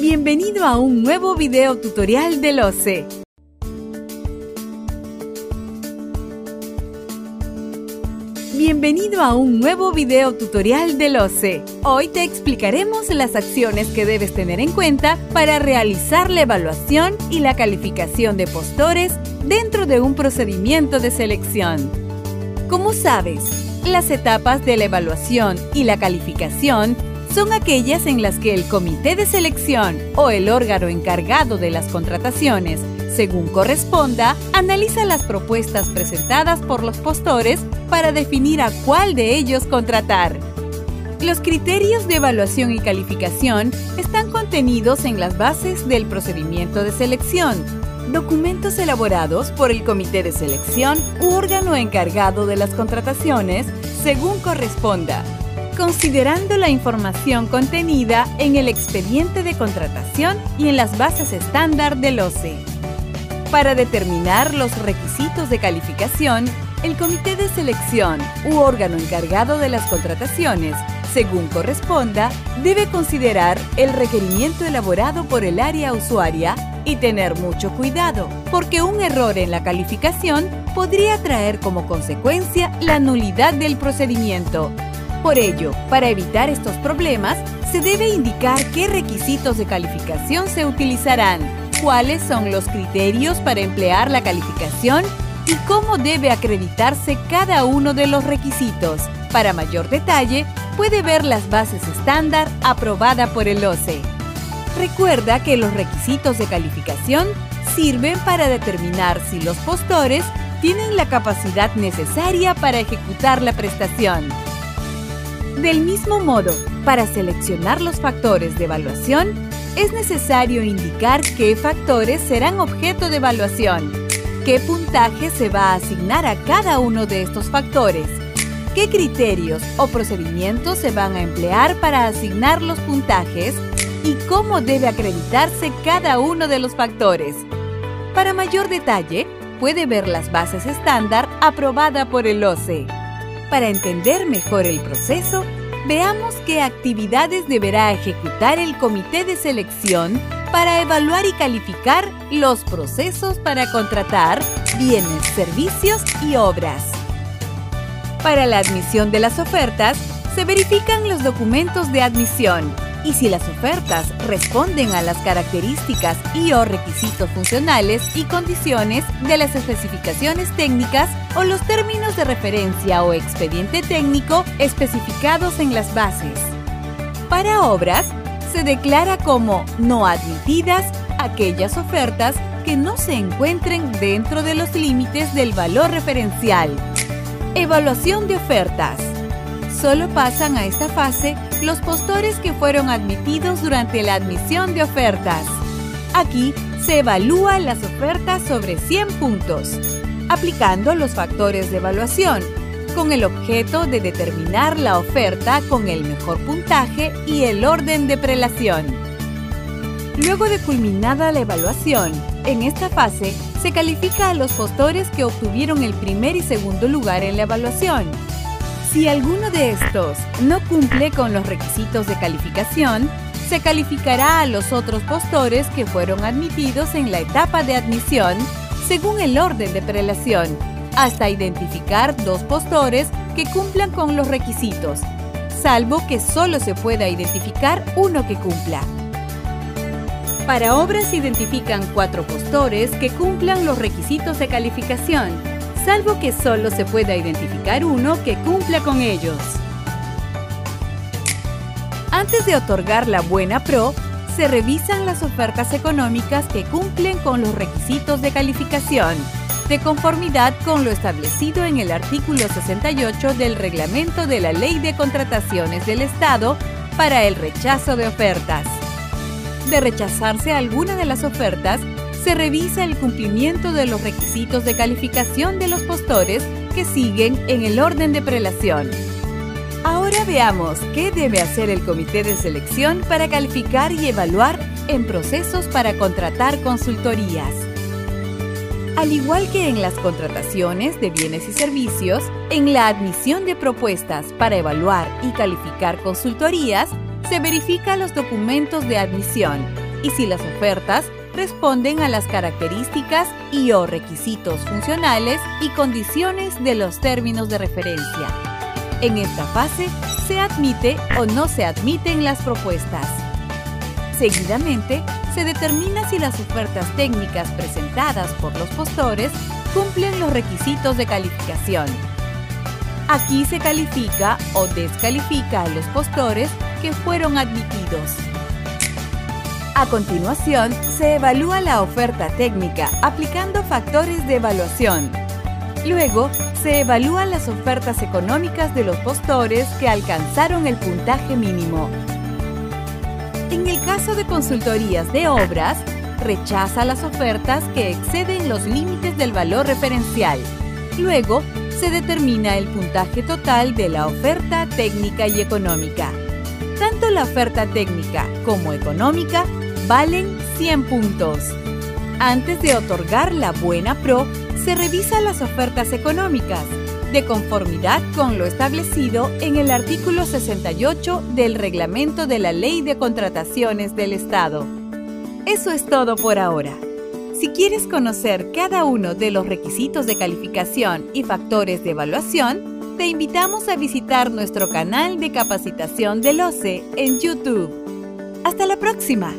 Bienvenido a un nuevo video tutorial del OCE. Bienvenido a un nuevo video tutorial del OCE. Hoy te explicaremos las acciones que debes tener en cuenta para realizar la evaluación y la calificación de postores dentro de un procedimiento de selección. Como sabes, las etapas de la evaluación y la calificación son aquellas en las que el comité de selección o el órgano encargado de las contrataciones, según corresponda, analiza las propuestas presentadas por los postores para definir a cuál de ellos contratar. Los criterios de evaluación y calificación están contenidos en las bases del procedimiento de selección, documentos elaborados por el comité de selección u órgano encargado de las contrataciones, según corresponda, considerando la información contenida en el expediente de contratación y en las bases estándar del OCE. Para determinar los requisitos de calificación, el comité de selección u órgano encargado de las contrataciones, según corresponda, debe considerar el requerimiento elaborado por el área usuaria y tener mucho cuidado, porque un error en la calificación podría traer como consecuencia la nulidad del procedimiento. Por ello, para evitar estos problemas, se debe indicar qué requisitos de calificación se utilizarán, cuáles son los criterios para emplear la calificación y cómo debe acreditarse cada uno de los requisitos. Para mayor detalle, puede ver las bases estándar aprobada por el OCE. Recuerda que los requisitos de calificación sirven para determinar si los postores tienen la capacidad necesaria para ejecutar la prestación. Del mismo modo, para seleccionar los factores de evaluación, es necesario indicar qué factores serán objeto de evaluación ¿Qué puntaje se va a asignar a cada uno de estos factores? ¿Qué criterios o procedimientos se van a emplear para asignar los puntajes? ¿Y cómo debe acreditarse cada uno de los factores? Para mayor detalle, puede ver las bases estándar aprobada por el OCE. Para entender mejor el proceso, veamos qué actividades deberá ejecutar el comité de selección para evaluar y calificar los procesos para contratar bienes, servicios y obras. Para la admisión de las ofertas, se verifican los documentos de admisión y si las ofertas responden a las características y o requisitos funcionales y condiciones de las especificaciones técnicas o los términos de referencia o expediente técnico especificados en las bases. Para obras, se declara como no admitidas aquellas ofertas que no se encuentren dentro de los límites del valor referencial. Evaluación de ofertas. Solo pasan a esta fase los postores que fueron admitidos durante la admisión de ofertas. Aquí se evalúan las ofertas sobre 100 puntos, aplicando los factores de evaluación, con el objeto de determinar la oferta con el mejor puntaje y el orden de prelación. Luego de culminada la evaluación, en esta fase se califica a los postores que obtuvieron el primer y segundo lugar en la evaluación. Si alguno de estos no cumple con los requisitos de calificación, se calificará a los otros postores que fueron admitidos en la etapa de admisión según el orden de prelación hasta identificar dos postores que cumplan con los requisitos, salvo que solo se pueda identificar uno que cumpla. Para obras se identifican cuatro postores que cumplan los requisitos de calificación, salvo que solo se pueda identificar uno que cumpla con ellos. Antes de otorgar la buena pro, se revisan las ofertas económicas que cumplen con los requisitos de calificación de conformidad con lo establecido en el artículo 68 del reglamento de la Ley de Contrataciones del Estado para el rechazo de ofertas. De rechazarse alguna de las ofertas, se revisa el cumplimiento de los requisitos de calificación de los postores que siguen en el orden de prelación. Ahora veamos qué debe hacer el comité de selección para calificar y evaluar en procesos para contratar consultorías. Al igual que en las contrataciones de bienes y servicios, en la admisión de propuestas para evaluar y calificar consultorías, se verifican los documentos de admisión, y si las ofertas responden a las características y o requisitos funcionales y condiciones de los términos de referencia. En esta fase se admite o no se admiten las propuestas. Seguidamente, se determina si las ofertas técnicas presentadas por los postores cumplen los requisitos de calificación. Aquí se califica o descalifica a los postores que fueron admitidos. A continuación, se evalúa la oferta técnica aplicando factores de evaluación. Luego, se evalúan las ofertas económicas de los postores que alcanzaron el puntaje mínimo. En el caso de consultorías de obras, rechaza las ofertas que exceden los límites del valor referencial. Luego, se determina el puntaje total de la oferta técnica y económica. Tanto la oferta técnica como económica valen 100 puntos. Antes de otorgar la buena pro, se revisan las ofertas económicas, de conformidad con lo establecido en el artículo 68 del reglamento de la Ley de Contrataciones del Estado. Eso es todo por ahora. Si quieres conocer cada uno de los requisitos de calificación y factores de evaluación, te invitamos a visitar nuestro canal de capacitación del OCE en YouTube. ¡Hasta la próxima!